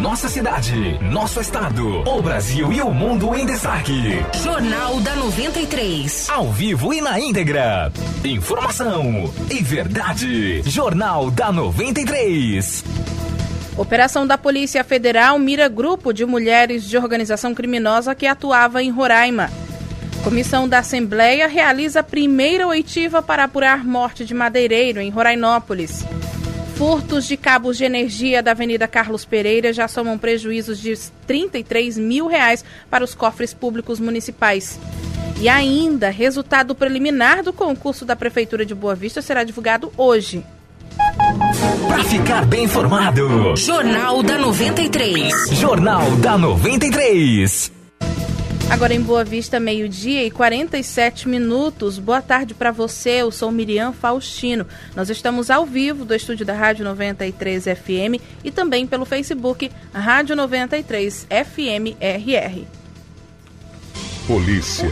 Nossa cidade, nosso estado, o Brasil e o mundo em destaque. Jornal da 93. Ao vivo e na íntegra. Informação e verdade. Jornal da 93. Operação da Polícia Federal mira grupo de mulheres de organização criminosa que atuava em Roraima. Comissão da Assembleia realiza a primeira oitiva para apurar morte de madeireiro em Rorainópolis. Furtos de cabos de energia da Avenida Carlos Pereira já somam prejuízos de 33 mil reais para os cofres públicos municipais. E ainda, resultado preliminar do concurso da Prefeitura de Boa Vista será divulgado hoje. Para ficar bem informado, Jornal da 93. Jornal da 93. Agora em Boa Vista, meio-dia e 47 minutos. Boa tarde para você. Eu sou Miriam Faustino. Nós estamos ao vivo do estúdio da Rádio 93 FM e também pelo Facebook Rádio 93 FM RR. Polícia.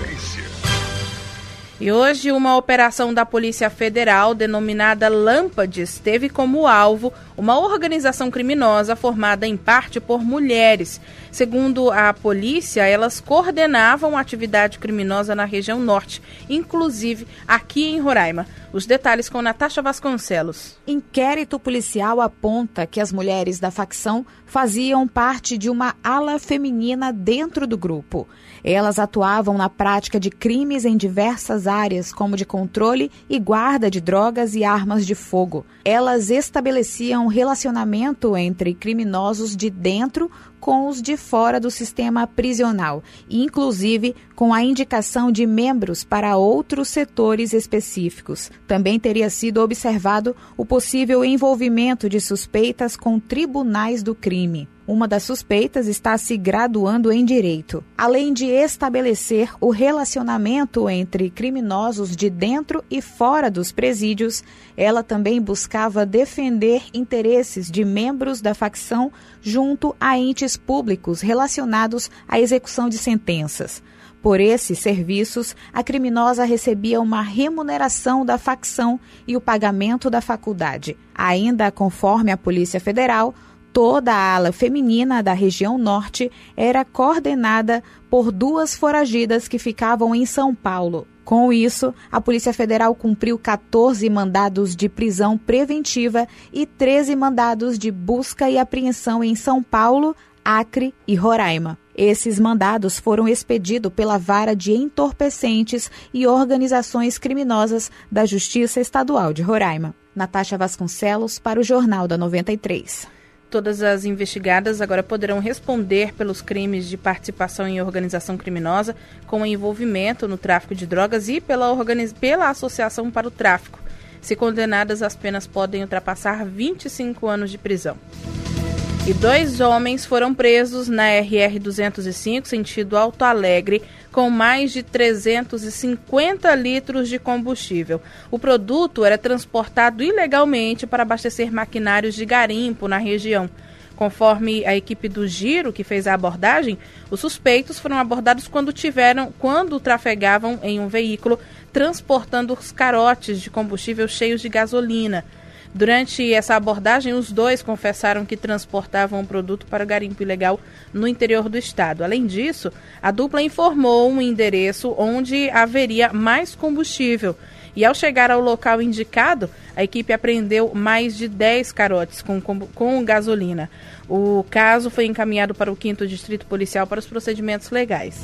E hoje, uma operação da Polícia Federal, denominada Lâmpades, teve como alvo uma organização criminosa formada em parte por mulheres. Segundo a polícia, elas coordenavam atividade criminosa na região norte, inclusive aqui em Roraima. Os detalhes com Natasha Vasconcelos. Inquérito policial aponta que as mulheres da facção faziam parte de uma ala feminina dentro do grupo. Elas atuavam na prática de crimes em diversas áreas, como de controle e guarda de drogas e armas de fogo. Elas estabeleciam um relacionamento entre criminosos de dentro com os de fora do sistema prisional, inclusive com a indicação de membros para outros setores específicos. Também teria sido observado o possível envolvimento de suspeitas com tribunais do crime. Uma das suspeitas está se graduando em direito. Além de estabelecer o relacionamento entre criminosos de dentro e fora dos presídios, ela também buscava defender interesses de membros da facção junto a entes públicos relacionados à execução de sentenças. Por esses serviços, a criminosa recebia uma remuneração da facção e o pagamento da faculdade. Ainda conforme a Polícia Federal, toda a ala feminina da região norte era coordenada por duas foragidas que ficavam em São Paulo. Com isso, a Polícia Federal cumpriu 14 mandados de prisão preventiva e 13 mandados de busca e apreensão em São Paulo, Acre e Roraima. Esses mandados foram expedidos pela Vara de Entorpecentes e Organizações Criminosas da Justiça Estadual de Roraima. Natasha Vasconcelos para o Jornal da 93. Todas as investigadas agora poderão responder pelos crimes de participação em organização criminosa com envolvimento no tráfico de drogas e pela, organiz... pela associação para o tráfico. Se condenadas, as penas podem ultrapassar 25 anos de prisão. E dois homens foram presos na RR 205, sentido Alto Alegre, com mais de 350 litros de combustível. O produto era transportado ilegalmente para abastecer maquinários de garimpo na região. Conforme a equipe do Giro, que fez a abordagem, os suspeitos foram abordados quando tiveram, quando trafegavam em um veículo transportando os carotes de combustível cheios de gasolina. Durante essa abordagem, os dois confessaram que transportavam o produto para o garimpo ilegal no interior do estado. Além disso, a dupla informou um endereço onde haveria mais combustível. E ao chegar ao local indicado, a equipe apreendeu mais de 10 carotes com, com, com gasolina. O caso foi encaminhado para o 5 Distrito Policial para os procedimentos legais.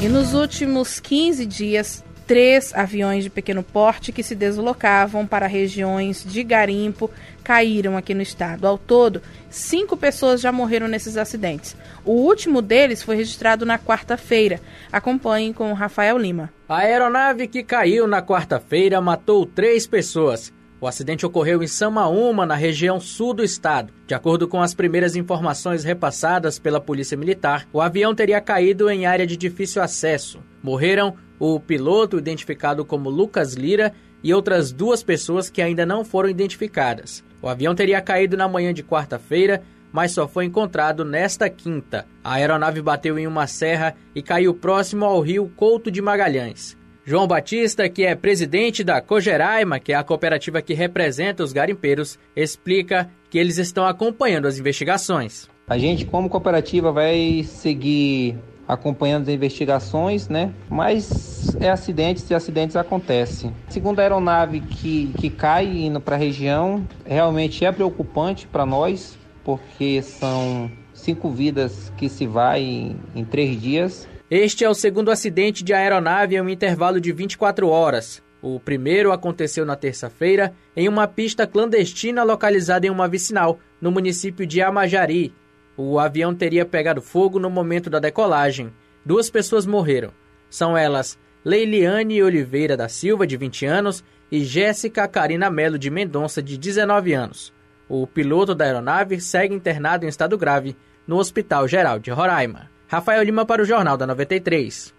E nos últimos 15 dias, três aviões de pequeno porte que se deslocavam para regiões de garimpo caíram aqui no estado. Ao todo, cinco pessoas já morreram nesses acidentes. O último deles foi registrado na quarta-feira. Acompanhem com Rafael Lima. A aeronave que caiu na quarta-feira matou três pessoas. O acidente ocorreu em Samaúma, na região sul do estado. De acordo com as primeiras informações repassadas pela Polícia Militar, o avião teria caído em área de difícil acesso. Morreram o piloto, identificado como Lucas Lira, e outras duas pessoas que ainda não foram identificadas. O avião teria caído na manhã de quarta-feira, mas só foi encontrado nesta quinta. A aeronave bateu em uma serra e caiu próximo ao rio Couto de Magalhães. João Batista, que é presidente da Cogeraima, que é a cooperativa que representa os garimpeiros, explica que eles estão acompanhando as investigações. A gente, como cooperativa, vai seguir acompanhando as investigações, né? Mas é acidentes e acidentes acontecem. Segundo a aeronave que, que cai indo para a região, realmente é preocupante para nós, porque são cinco vidas que se vai em, em três dias. Este é o segundo acidente de aeronave em um intervalo de 24 horas. O primeiro aconteceu na terça-feira em uma pista clandestina localizada em uma vicinal, no município de Amajari. O avião teria pegado fogo no momento da decolagem. Duas pessoas morreram. São elas Leiliane Oliveira da Silva, de 20 anos, e Jéssica Karina Melo de Mendonça, de 19 anos. O piloto da aeronave segue internado em estado grave no Hospital Geral de Roraima. Rafael Lima para o Jornal da 93.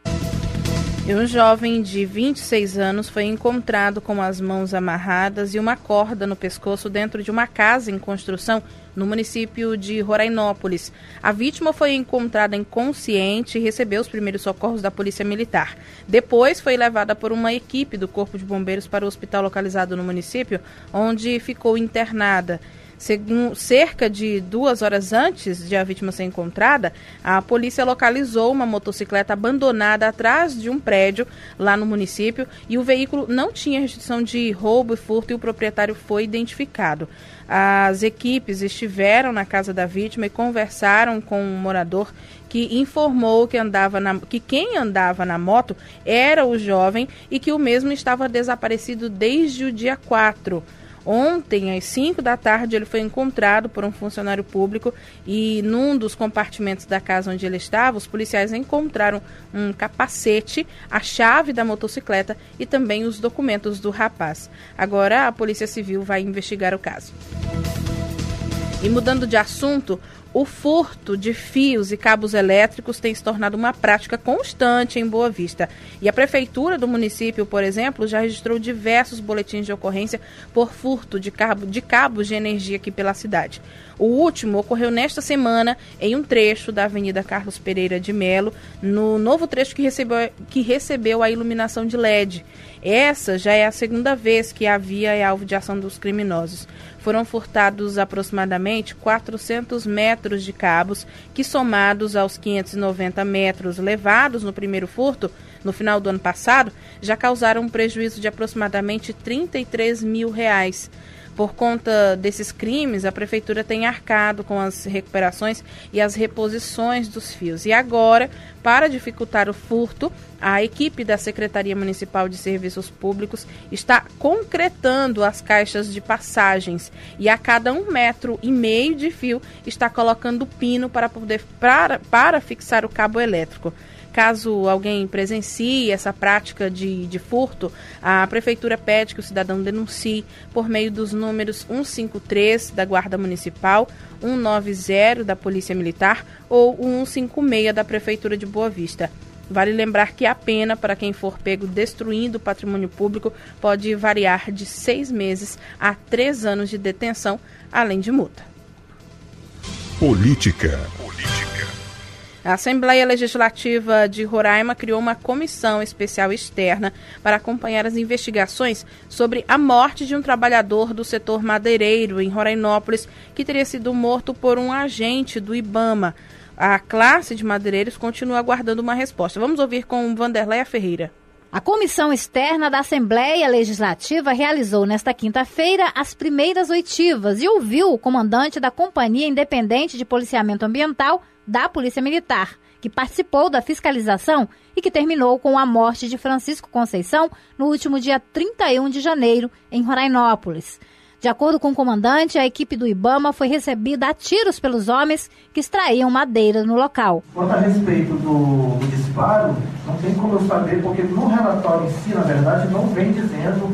E um jovem de 26 anos foi encontrado com as mãos amarradas e uma corda no pescoço dentro de uma casa em construção no município de Rorainópolis. A vítima foi encontrada inconsciente e recebeu os primeiros socorros da Polícia Militar. Depois foi levada por uma equipe do Corpo de Bombeiros para o hospital localizado no município, onde ficou internada. Cerca de duas horas antes de a vítima ser encontrada, a polícia localizou uma motocicleta abandonada atrás de um prédio lá no município e o veículo não tinha restrição de roubo e furto e o proprietário foi identificado. As equipes estiveram na casa da vítima e conversaram com um morador que informou que, andava na, que quem andava na moto era o jovem e que o mesmo estava desaparecido desde o dia 4. Ontem, às 5 da tarde, ele foi encontrado por um funcionário público e num dos compartimentos da casa onde ele estava, os policiais encontraram um capacete, a chave da motocicleta e também os documentos do rapaz. Agora, a Polícia Civil vai investigar o caso. E mudando de assunto, o furto de fios e cabos elétricos tem se tornado uma prática constante em Boa Vista. E a prefeitura do município, por exemplo, já registrou diversos boletins de ocorrência por furto de, cabo, de cabos de energia aqui pela cidade. O último ocorreu nesta semana em um trecho da Avenida Carlos Pereira de Melo, no novo trecho que recebeu, que recebeu a iluminação de LED. Essa já é a segunda vez que a via é alvo de ação dos criminosos. Foram furtados aproximadamente 400 metros de cabos, que somados aos 590 metros levados no primeiro furto, no final do ano passado, já causaram um prejuízo de aproximadamente 33 mil reais. Por conta desses crimes, a prefeitura tem arcado com as recuperações e as reposições dos fios. E agora, para dificultar o furto, a equipe da Secretaria Municipal de Serviços Públicos está concretando as caixas de passagens e a cada um metro e meio de fio está colocando pino para poder para, para fixar o cabo elétrico. Caso alguém presencie essa prática de, de furto, a Prefeitura pede que o cidadão denuncie por meio dos números 153 da Guarda Municipal, 190 da Polícia Militar ou 156 da Prefeitura de Boa Vista. Vale lembrar que a pena para quem for pego destruindo o patrimônio público pode variar de seis meses a três anos de detenção, além de multa. Política. A Assembleia Legislativa de Roraima criou uma comissão especial externa para acompanhar as investigações sobre a morte de um trabalhador do setor madeireiro em Rorainópolis que teria sido morto por um agente do IBAMA. A classe de madeireiros continua aguardando uma resposta. Vamos ouvir com Vanderleia Ferreira. A comissão externa da Assembleia Legislativa realizou nesta quinta-feira as primeiras oitivas e ouviu o comandante da Companhia Independente de Policiamento Ambiental, da Polícia Militar, que participou da fiscalização e que terminou com a morte de Francisco Conceição no último dia 31 de janeiro, em Rorainópolis. De acordo com o comandante, a equipe do Ibama foi recebida a tiros pelos homens que extraíam madeira no local. Quanto a respeito do, disparo, não tem como eu saber, porque no relatório em si, na verdade, não vem dizendo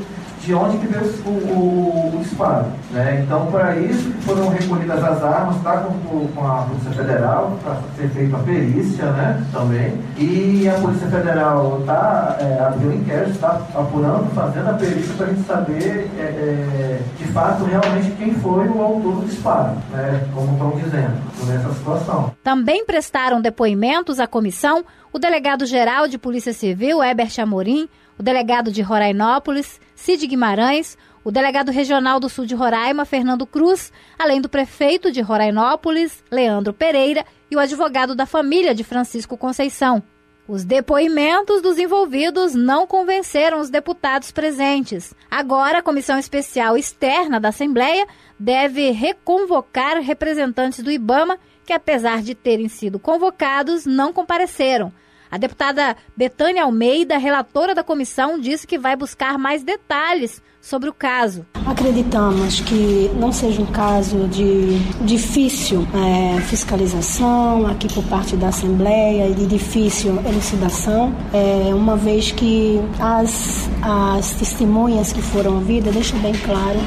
de onde que veio o, o, o disparo. Né? Então, para isso foram recolhidas as armas, está com, com a Polícia Federal, para ser feita a perícia né? também. E a Polícia Federal está é, abriu um inquérito, está apurando, fazendo a perícia para a gente saber é, é, de fato realmente quem foi o autor do disparo, né? como estão dizendo, nessa situação. Também prestaram depoimentos à comissão o delegado-geral de Polícia Civil, Herbert Amorim, o delegado de Rorainópolis, Cid Guimarães, o delegado regional do sul de Roraima, Fernando Cruz, além do prefeito de Rorainópolis, Leandro Pereira, e o advogado da família de Francisco Conceição. Os depoimentos dos envolvidos não convenceram os deputados presentes. Agora, a comissão especial externa da Assembleia deve reconvocar representantes do IBAMA que, apesar de terem sido convocados, não compareceram. A deputada Betânia Almeida, relatora da comissão, disse que vai buscar mais detalhes sobre o caso. Acreditamos que não seja um caso de difícil é, fiscalização aqui por parte da Assembleia e de difícil elucidação, é, uma vez que as, as testemunhas que foram ouvidas deixam bem claro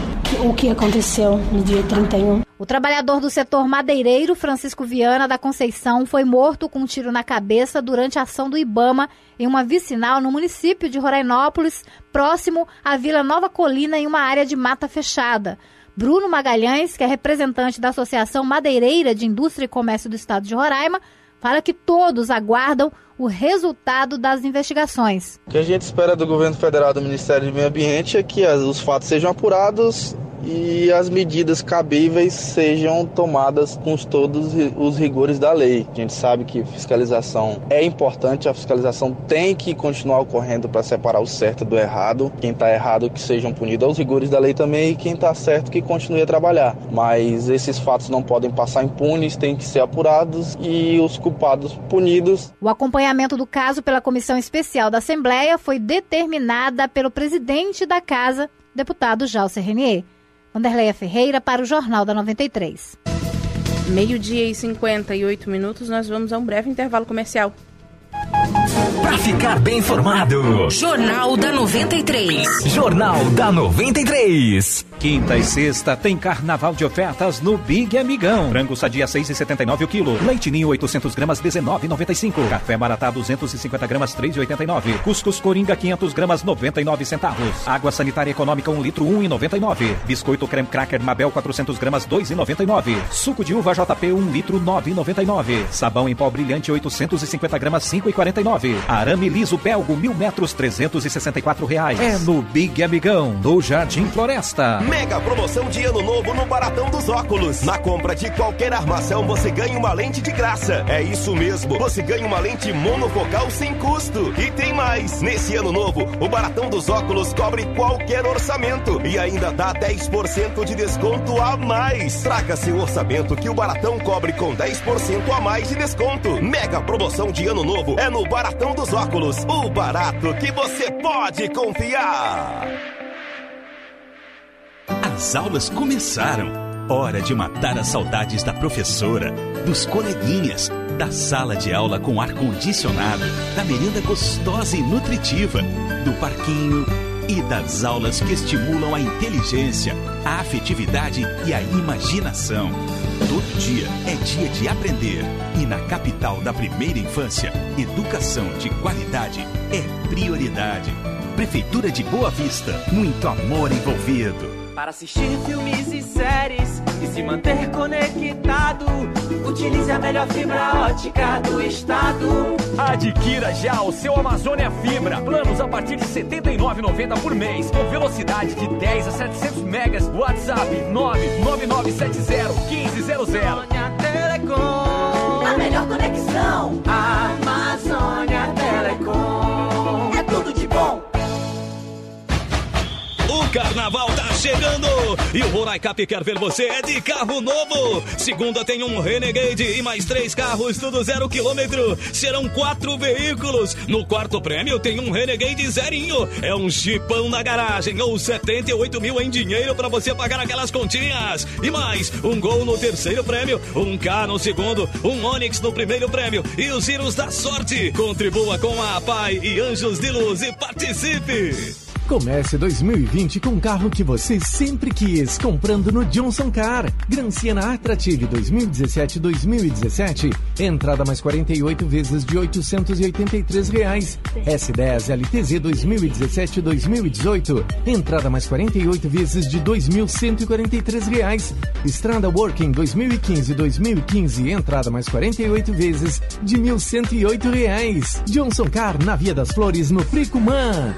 o que aconteceu no dia 31. O trabalhador do setor madeireiro, Francisco Viana da Conceição, foi morto com um tiro na cabeça durante a ação do Ibama em uma vicinal no município de Rorainópolis, próximo à Vila Nova Colina, em uma área de mata fechada. Bruno Magalhães, que é representante da Associação Madeireira de Indústria e Comércio do Estado de Roraima, fala que todos aguardam o resultado das investigações. O que a gente espera do governo federal do Ministério do Meio Ambiente é que os fatos sejam apurados e as medidas cabíveis sejam tomadas com todos os rigores da lei. A gente sabe que fiscalização é importante, a fiscalização tem que continuar ocorrendo para separar o certo do errado. Quem está errado que sejam punidos aos rigores da lei também e quem está certo que continue a trabalhar. Mas esses fatos não podem passar impunes, têm que ser apurados e os culpados punidos. O acompanhamento do caso pela Comissão Especial da Assembleia foi determinada pelo presidente da Casa, deputado Jalcer Renier. Vanderleia Ferreira para o Jornal da 93. Meio-dia e 58 minutos, nós vamos a um breve intervalo comercial. Para ficar bem informado. Jornal da 93. Jornal da 93. Quinta e sexta tem carnaval de ofertas no Big Amigão. Frango sadia 6,79 o quilo. Leite ninho 800 gramas 19,95. Café maratá 250 gramas 3,89. Cuscuz coringa 500 gramas 99 centavos. Água sanitária econômica 1 litro 1,99. Biscoito creme cracker Mabel 400 gramas 2,99. Suco de uva JP 1 litro 9,99. Sabão em pó brilhante 850 gramas 5,49. Arame liso belgo 1000 metros 364 reais. É no Big Amigão, do Jardim Floresta. Mega promoção de ano novo no Baratão dos Óculos. Na compra de qualquer armação, você ganha uma lente de graça. É isso mesmo, você ganha uma lente monofocal sem custo. E tem mais. Nesse ano novo, o Baratão dos Óculos cobre qualquer orçamento e ainda dá 10% de desconto a mais. Traga seu orçamento que o Baratão cobre com 10% a mais de desconto. Mega promoção de ano novo é no Baratão dos Óculos. O barato que você pode confiar. As aulas começaram. Hora de matar as saudades da professora, dos coleguinhas, da sala de aula com ar condicionado, da merenda gostosa e nutritiva, do parquinho e das aulas que estimulam a inteligência, a afetividade e a imaginação. Todo dia é dia de aprender e na capital da primeira infância, educação de qualidade é prioridade. Prefeitura de Boa Vista, muito amor envolvido. Para assistir filmes e séries e se manter conectado, utilize a melhor fibra ótica do estado. Adquira já o seu Amazônia Fibra. Planos a partir de R$ 79,90 por mês, com velocidade de 10 a 700 megas. WhatsApp 99970 Amazônia Telecom. A melhor conexão. Amazônia Telecom. É tudo de bom. Carnaval tá chegando e o Roraicap quer ver você é de carro novo. Segunda tem um Renegade e mais três carros, tudo zero quilômetro. Serão quatro veículos. No quarto prêmio tem um Renegade zerinho. É um chipão na garagem ou 78 mil em dinheiro para você pagar aquelas continhas. E mais, um gol no terceiro prêmio, um K no segundo, um Onix no primeiro prêmio e os giros da sorte. Contribua com a Pai e Anjos de Luz e participe. Comece 2020 com o carro que você sempre quis, comprando no Johnson Car. Gran Siena Attractive 2017-2017, entrada mais 48 vezes de 883 reais. S10 LTZ 2017-2018, entrada mais 48 vezes de 2.143 reais. Estrada Working 2015-2015, entrada mais 48 vezes de 1.108 reais. Johnson Car na Via das Flores, no Fricumã.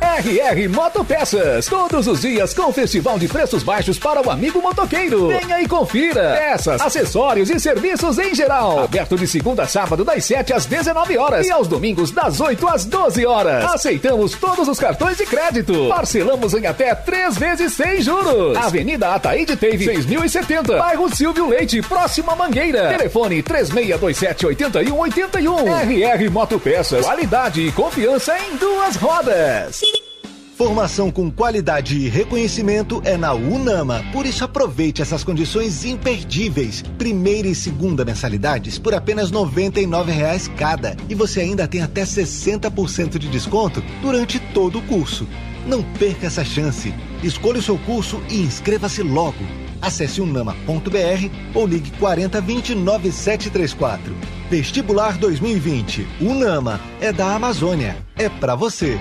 RR Motopeças. Todos os dias com festival de preços baixos para o amigo motoqueiro. Venha e confira. Peças, acessórios e serviços em geral. Aberto de segunda a sábado das 7 às 19 horas e aos domingos das 8 às 12 horas. Aceitamos todos os cartões de crédito. Parcelamos em até três vezes sem juros. Avenida Ataíde Teve 6070. Bairro Silvio Leite, próxima Mangueira. Telefone 3627 8181. RR Motopeças. Qualidade e confiança em duas rodas. Formação com qualidade e reconhecimento é na Unama. Por isso aproveite essas condições imperdíveis. Primeira e segunda mensalidades por apenas R$ 99,00 cada. E você ainda tem até 60% de desconto durante todo o curso. Não perca essa chance. Escolha o seu curso e inscreva-se logo. Acesse unama.br ou ligue 4020 9734. Vestibular 2020. Unama é da Amazônia. É para você.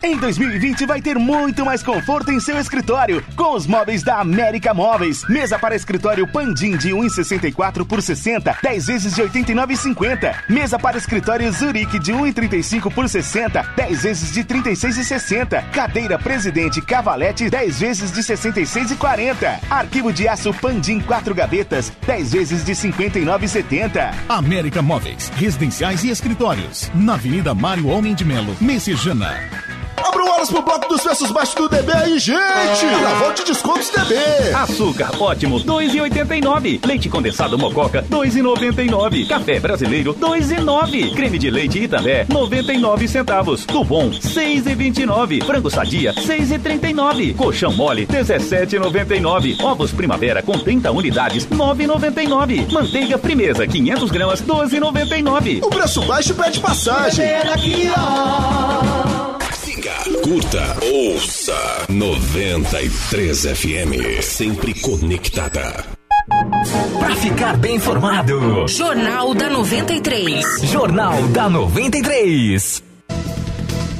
Em 2020 vai ter muito mais conforto em seu escritório com os móveis da América Móveis. Mesa para escritório Pandim de 1,64 por 60, 10 vezes de 89,50. Mesa para escritório Zurique de 1,35 por 60, 10 vezes de 36,60. Cadeira Presidente Cavalete 10 vezes de 66,40. Arquivo de aço Pandim 4 gavetas 10 vezes de 59,70. América Móveis, residenciais e escritórios. Na Avenida Mário Homem de Melo, Messejana. Abra o alas pro bloco dos preços baixos do DB aí, gente! Carnaval de descontos DB! Açúcar ótimo, 2,89. Leite condensado Mococa, 2,99. Café brasileiro, 2,9. Creme de leite Italé, 99 centavos. Bom, 6,29. Frango sadia, 6,39. Colchão mole, 17,99. Ovos primavera com 30 unidades, 9,99. Manteiga frimeza, 500 gramas, 12,99. O preço baixo pede passagem. Siga, curta, ouça 93 FM, sempre conectada. Pra ficar bem informado, Jornal da 93. Jornal da 93.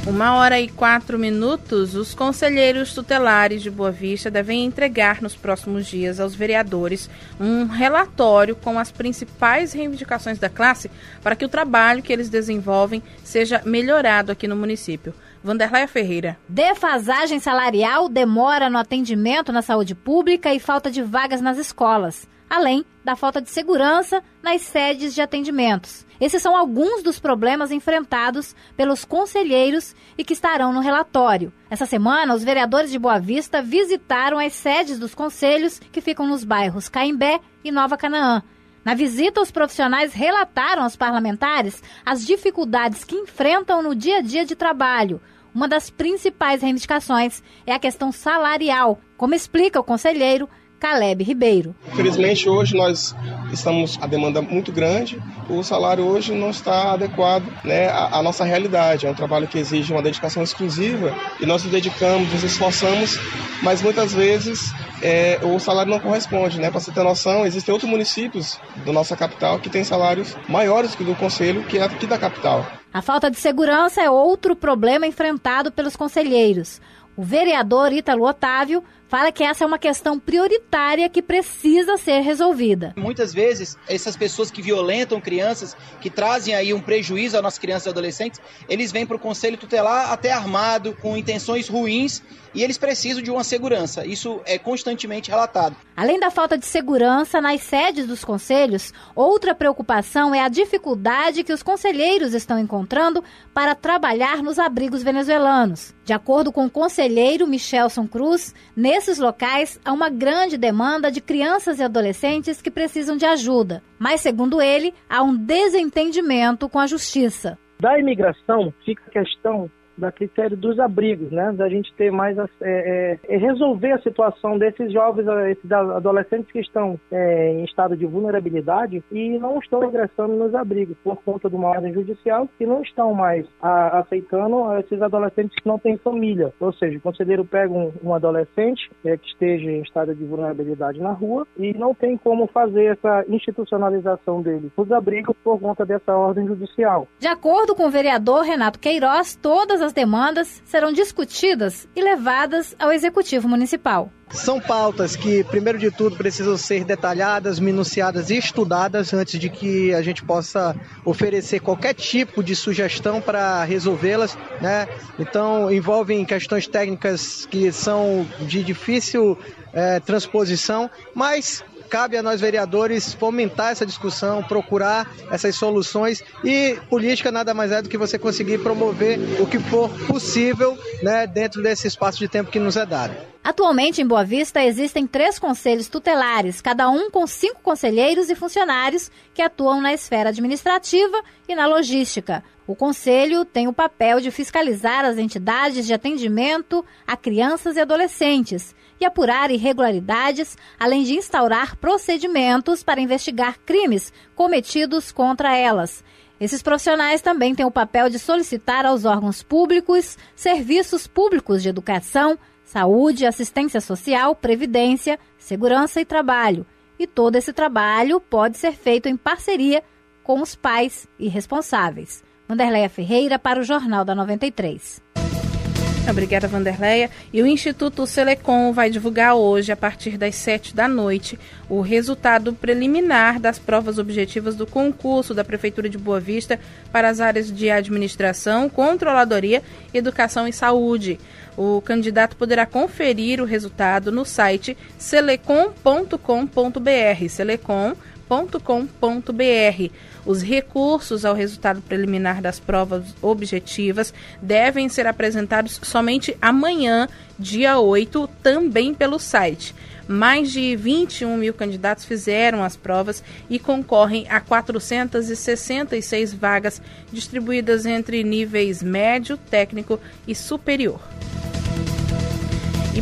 Uma hora e quatro minutos, os conselheiros tutelares de Boa Vista devem entregar nos próximos dias aos vereadores um relatório com as principais reivindicações da classe para que o trabalho que eles desenvolvem seja melhorado aqui no município. Vanderleia Ferreira. Defasagem salarial, demora no atendimento na saúde pública e falta de vagas nas escolas, além da falta de segurança nas sedes de atendimentos. Esses são alguns dos problemas enfrentados pelos conselheiros e que estarão no relatório. Essa semana, os vereadores de Boa Vista visitaram as sedes dos conselhos que ficam nos bairros Caimbé e Nova Canaã. Na visita, os profissionais relataram aos parlamentares as dificuldades que enfrentam no dia a dia de trabalho. Uma das principais reivindicações é a questão salarial, como explica o conselheiro Caleb Ribeiro. Infelizmente, hoje nós estamos a demanda muito grande, o salário hoje não está adequado né, à, à, nossa realidade. É um trabalho que exige uma dedicação exclusiva e nós nos dedicamos, nos esforçamos, mas muitas vezes é, o salário não corresponde. Né? Para você ter noção, existem outros municípios da nossa capital que têm salários maiores que o do conselho, que é aqui da capital. A falta de segurança é outro problema enfrentado pelos conselheiros. O vereador Ítalo Otávio fala que essa é uma questão prioritária que precisa ser resolvida. Muitas vezes, essas pessoas que violentam crianças, que trazem aí um prejuízo às nossas crianças e adolescentes, eles vêm para o conselho tutelar até armado, com intenções ruins, e eles precisam de uma segurança. Isso é constantemente relatado. Além da falta de segurança nas sedes dos conselhos, outra preocupação é a dificuldade que os conselheiros estão encontrando para trabalhar nos abrigos venezuelanos. De acordo com o conselheiro Michelson Cruz, nesses locais há uma grande demanda de crianças e adolescentes que precisam de ajuda. Mas, segundo ele, há um desentendimento com a justiça. Da imigração fica a questão da critério dos abrigos, né? Da gente ter mais é, é, é, resolver a situação desses jovens, esses adolescentes que estão é, em estado de vulnerabilidade e não estão ingressando nos abrigos por conta de uma ordem judicial e não estão mais a, aceitando esses adolescentes que não têm família. Ou seja, o conselheiro pega um, um adolescente é, que esteja em estado de vulnerabilidade na rua e não tem como fazer essa institucionalização dele nos abrigos por conta dessa ordem judicial. De acordo com o vereador Renato Queiroz, todas as Essas demandas serão discutidas e levadas ao Executivo Municipal. São pautas que, primeiro de tudo, precisam ser detalhadas, minuciadas e estudadas antes de que a gente possa oferecer qualquer tipo de sugestão para resolvê-las. Né? Então, envolvem questões técnicas que são de difícil é, transposição, mas cabe a nós vereadores fomentar essa discussão, procurar essas soluções e política nada mais é do que você conseguir promover o que for possível né, dentro desse espaço de tempo que nos é dado. Atualmente, em Boa Vista, existem três conselhos tutelares, cada um com cinco conselheiros e funcionários que atuam na esfera administrativa e na logística. O conselho tem o papel de fiscalizar as entidades de atendimento a crianças e adolescentes e apurar irregularidades, além de instaurar procedimentos para investigar crimes cometidos contra elas. Esses profissionais também têm o papel de solicitar aos órgãos públicos serviços públicos de educação, saúde, assistência social, previdência, segurança e trabalho. E todo esse trabalho pode ser feito em parceria com os pais e responsáveis. Vanderleia Ferreira para o Jornal da 93. Obrigada, Vanderleia. E o Instituto Selecom vai divulgar hoje, a partir das 7 da noite, o resultado preliminar das provas objetivas do concurso da Prefeitura de Boa Vista para as áreas de administração, controladoria, educação e saúde. O candidato poderá conferir o resultado no site selecom.com.br. Selecom.com.br. Os recursos ao resultado preliminar das provas objetivas devem ser apresentados somente amanhã, dia 8, também pelo site. Mais de 21 mil candidatos fizeram as provas e concorrem a 466 vagas distribuídas entre níveis médio, técnico e superior.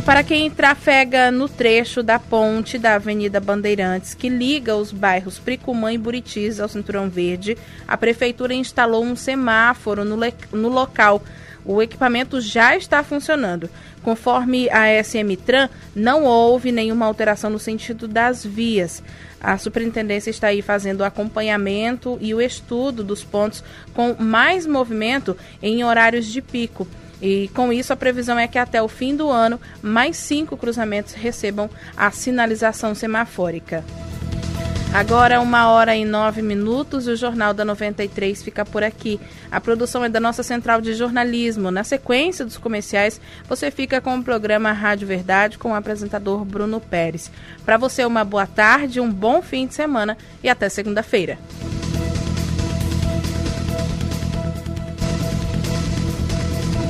Para quem trafega no trecho da ponte da Avenida Bandeirantes, que liga os bairros Pricumã e Buritis ao Cinturão Verde, a Prefeitura instalou um semáforo no, no local. O equipamento já está funcionando. Conforme a SM Tran, não houve nenhuma alteração no sentido das vias. A superintendência está aí fazendo o acompanhamento e o estudo dos pontos com mais movimento em horários de pico. E com isso, a previsão é que até o fim do ano, mais cinco cruzamentos recebam a sinalização semafórica. Agora, uma hora e nove minutos, o Jornal da 93 fica por aqui. A produção é da nossa central de jornalismo. Na sequência dos comerciais, você fica com o programa Rádio Verdade com o apresentador Bruno Pérez. Para você, uma boa tarde, um bom fim de semana e até segunda-feira.